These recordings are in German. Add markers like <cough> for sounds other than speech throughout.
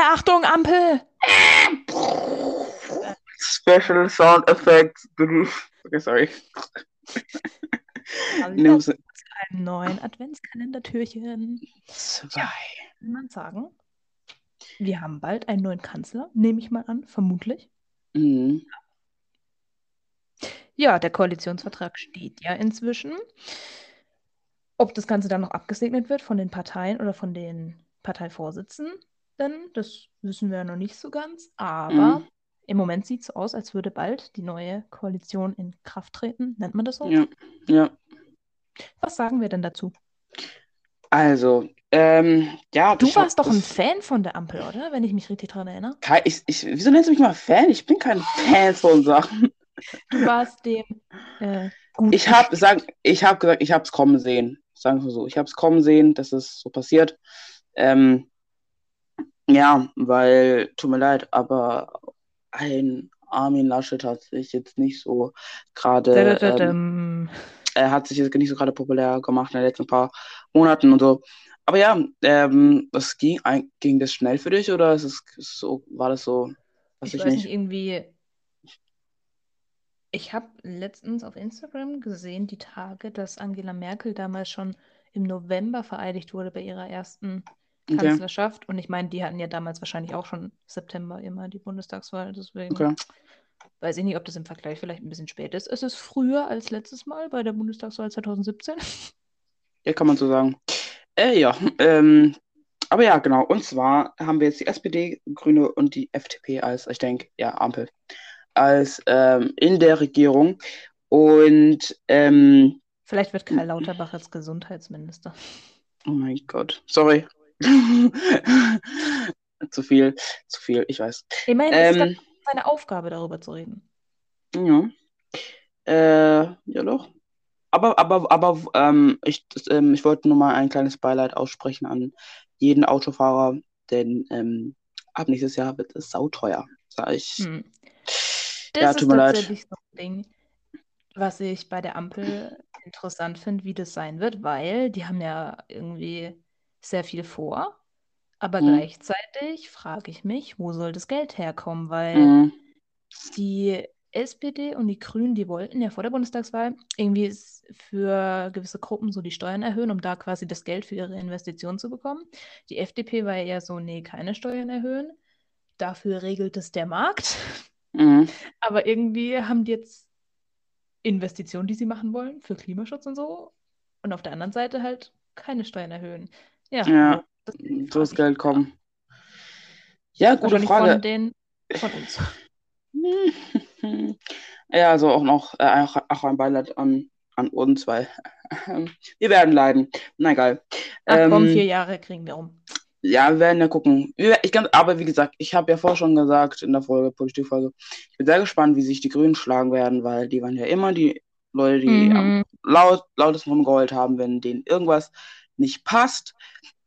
Achtung, Ampel! Special Sound Effects. Okay, sorry. Hallo, einen neuen Adventskalendertürchen. Zwei. Ja, kann man sagen. Wir haben bald einen neuen Kanzler, nehme ich mal an, vermutlich. Mhm. Ja, der Koalitionsvertrag steht ja inzwischen. Ob das Ganze dann noch abgesegnet wird von den Parteien oder von den Parteivorsitzenden, das wissen wir ja noch nicht so ganz. Aber Mhm. im Moment sieht es aus, als würde bald die neue Koalition in Kraft treten. Nennt man das so? Ja, ja. Was sagen wir denn dazu? Also, ähm, ja, Du hab warst doch ein. Fan von der Ampel, oder? Wenn ich mich richtig daran erinnere. Ich, ich, wieso nennst du mich mal Fan? Ich bin kein Fan von Sachen. Du warst dem äh, gut Ich habe habe gesagt, ich habe es kommen sehen. Sagen wir so, ich habe es kommen sehen, dass es so passiert. Ähm, ja, weil tut mir leid, aber ein Armin Laschet hat sich jetzt nicht so gerade, ähm, er hat sich jetzt nicht so gerade populär gemacht in den letzten paar Monaten und so. Aber ja, ähm, das ging, ging das schnell für dich oder ist es so, war das so, Ich ich weiß nicht, irgendwie. Ich habe letztens auf Instagram gesehen, die Tage, dass Angela Merkel damals schon im November vereidigt wurde bei ihrer ersten Okay, Kanzlerschaft. Und ich meine, die hatten ja damals wahrscheinlich auch schon September immer die Bundestagswahl. Deswegen okay. weiß ich nicht, ob das im Vergleich vielleicht ein bisschen spät ist. Es ist früher als letztes Mal bei der Bundestagswahl 2017. Ja, kann man so sagen. Äh, ja, ähm, aber ja, genau. Und zwar haben wir jetzt die SPD, Grüne und die FDP als, ich denke, ja, Ampel, als ähm, in der Regierung. Und, ähm, Vielleicht wird Karl Lauterbach jetzt Gesundheitsminister. oh mein Gott, sorry. <laughs> Zu viel, zu viel, ich weiß. Ich meine, es ist Ähm, doch seine Aufgabe, darüber zu reden. ja. Äh, ja doch. Aber, aber, aber ähm, ich, das, ähm, ich wollte nur mal ein kleines Beileid aussprechen an jeden Autofahrer, denn ähm, ab nächstes Jahr wird es sauteuer, sag ich. Hm. Ja, Das tut ist mir leid. so ein Ding, was ich bei der Ampel interessant finde, wie das sein wird, weil die haben ja irgendwie sehr viel vor, aber Mhm. gleichzeitig frage ich mich, wo soll das Geld herkommen, weil Mhm. die SPD und die Grünen, die wollten ja vor der Bundestagswahl irgendwie für gewisse Gruppen so die Steuern erhöhen, um da quasi das Geld für ihre Investitionen zu bekommen. Die FDP war ja so, nee, keine Steuern erhöhen. Dafür regelt es der Markt. Mhm. <laughs> Aber irgendwie haben die jetzt Investitionen, die sie machen wollen für Klimaschutz und so. Und auf der anderen Seite halt keine Steuern erhöhen. Ja, Ja, das so frage das ich Geld kommen. Ja, gute Wahrscheinlich von Frage. den, von uns. <laughs> Ja, also auch noch äh, auch, ein Beileid an, an uns, weil wir werden leiden. Na egal. Ach komm, vier Ähm, Jahre kriegen wir um. ja, wir werden ja gucken. Ich kann, aber wie gesagt, ich habe ja vorher schon gesagt in der Folge, Politikfolge, ich bin sehr gespannt, wie sich die Grünen schlagen werden, weil die waren ja immer die Leute, die am Mhm. laut, lautesten rumgeheult haben, wenn denen irgendwas nicht passt.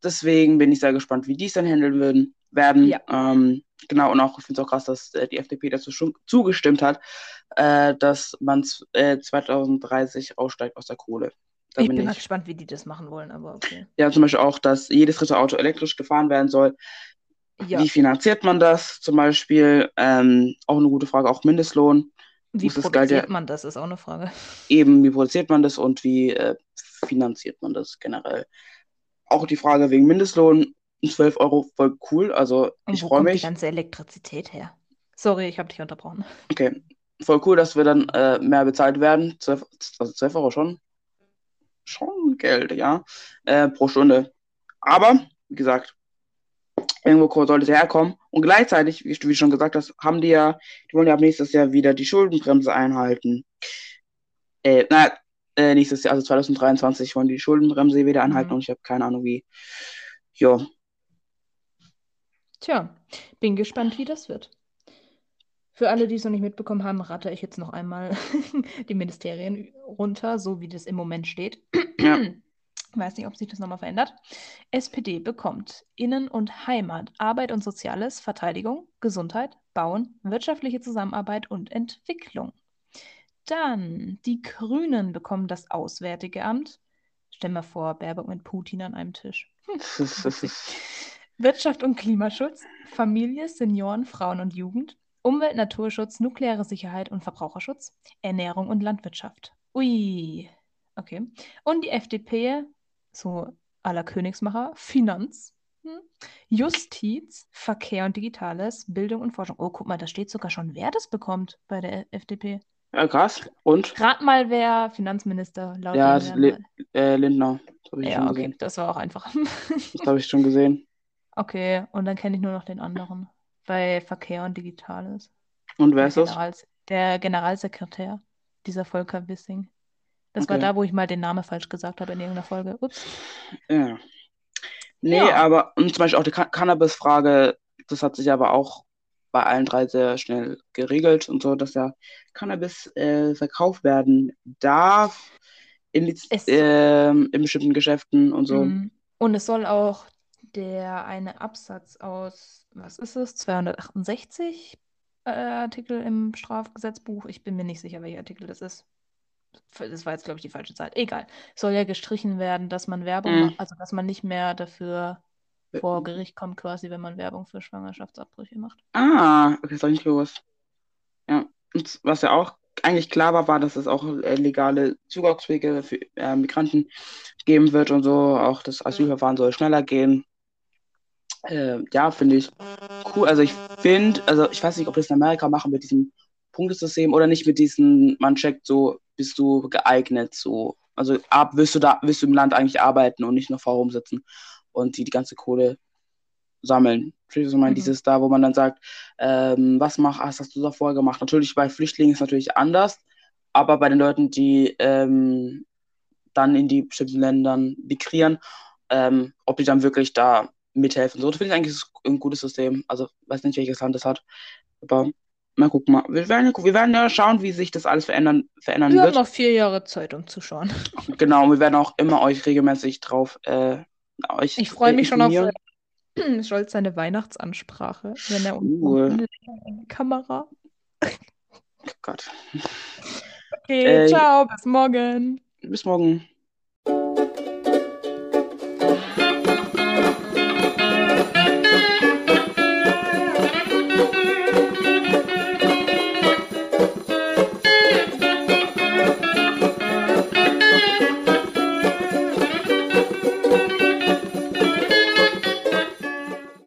Deswegen bin ich sehr gespannt, wie die es dann handeln würden, werden. Ja. Ähm, genau, und auch, ich finde es auch krass, dass äh, die FDP dazu schon zugestimmt hat, äh, dass man äh, 2030 aussteigt aus der Kohle. Da Ich bin bin mal ich. gespannt, wie die das machen wollen, aber okay. Ja, zum Beispiel auch, dass jedes dritte Auto elektrisch gefahren werden soll. Ja, Wie finanziert man das? Zum Beispiel, ähm, auch eine gute Frage, auch Mindestlohn. Wie produziert man das, ist auch eine Frage. eben, wie produziert man das und wie äh, finanziert man das generell? Auch die Frage wegen Mindestlohn, 12 Euro, voll cool. Also Und ich freue kommt die mich. ganze Elektrizität her? Sorry, ich habe dich unterbrochen. Okay, voll cool, dass wir dann äh, mehr bezahlt werden. 12, also 12 Euro schon. Schon Geld, ja. Äh, pro Stunde. Aber, wie gesagt, irgendwo sollte es herkommen. Und gleichzeitig, wie, du schon gesagt hast, haben die ja, die wollen ja ab nächstes Jahr wieder die Schuldenbremse einhalten. Äh, na, äh, nächstes Jahr, also 2023, wollen die Schuldenbremse wieder einhalten Mhm. und ich habe keine Ahnung wie. Ja, Tja, bin gespannt, wie das wird. Für alle, die es noch nicht mitbekommen haben, rate ich jetzt noch einmal <laughs> die Ministerien runter, so wie das im Moment steht. ja, <clears throat> Weiß nicht, ob sich das nochmal verändert. SPD bekommt Innen- und Heimat, Arbeit und Soziales, Verteidigung, Gesundheit, Bauen, wirtschaftliche Zusammenarbeit und Entwicklung. Dann die Grünen bekommen das Auswärtige Amt. Stell mal vor, Baerbock mit Putin an einem Tisch. <laughs> Wirtschaft und Klimaschutz, Familie, Senioren, Frauen und Jugend, Umwelt, Naturschutz, nukleare Sicherheit und Verbraucherschutz, Ernährung und Landwirtschaft. Ui, okay. Und die FDP, so aller Königsmacher, Finanz, hm, Justiz, Verkehr und Digitales, Bildung und Forschung. Oh, guck mal, da steht sogar schon, wer das bekommt bei der FDP. Ja, krass. Und? Rat mal, wer Finanzminister laut Ja, dem Li werden äh, Lindner. Das Ja, okay, gesehen. das war auch einfach. <laughs> Das habe ich schon gesehen. Okay, und dann kenne ich nur noch den anderen bei Verkehr und Digitales. Und wer Der, ist das? Generals der Generalsekretär, dieser Volker Wissing. Das war Okay. da, wo ich mal den Namen falsch gesagt habe in irgendeiner Folge. Ups. Ja. Nee, Ja. aber und zum Beispiel auch die Can Cannabis-Frage, das hat sich aber auch bei allen drei sehr schnell geregelt und so, dass ja Cannabis äh, verkauft werden darf in ähm, in bestimmten Geschäften und so. Mm. Und es soll auch der eine Absatz aus, was ist es, 268 äh, Artikel im Strafgesetzbuch. Ich bin mir nicht sicher, welcher Artikel das ist. Das war jetzt, glaube ich, die falsche Zeit. Egal. Soll ja gestrichen werden, dass man Werbung Mm. macht, also dass man nicht mehr dafür vor Gericht kommt, quasi, wenn man Werbung für Schwangerschaftsabbrüche macht. Ah, okay, ich nicht gewusst. Ja. Und was ja auch eigentlich klar war, war, dass es auch äh, legale Zugangswege für äh, Migranten geben wird und so. Auch das Asylverfahren soll schneller gehen. Äh, ja, finde ich cool. Also ich finde, also ich weiß nicht, ob das in Amerika machen mit diesem Punktesystem oder nicht mit diesem, man checkt so, bist du geeignet, so. Also ab, willst du da, willst du im Land eigentlich arbeiten und nicht nur vor rumsitzen und die die ganze Kohle sammeln. Ich meine? Mhm. Dieses da, wo man dann sagt, ähm, was mach, was hast du da vorher gemacht? Natürlich bei Flüchtlingen ist es natürlich anders, aber bei den Leuten, die ähm, dann in die bestimmten Ländern migrieren, ähm, ob die dann wirklich da mithelfen. So, das finde ich eigentlich ein gutes System. Also, weiß nicht, welches Land das hat, aber mal gucken mal. Wir werden, wir werden ja schauen, wie sich das alles verändern, verändern Wir haben wird. noch vier Jahre Zeit, um zu schauen. <laughs> Genau, und wir werden auch immer euch regelmäßig drauf äh, euch Ich freue mich schon auf äh, <clears throat> Scholz seine Weihnachtsansprache, wenn er uns in die Kamera. Oh Gott. Okay, Äh, ciao, bis morgen. Bis morgen.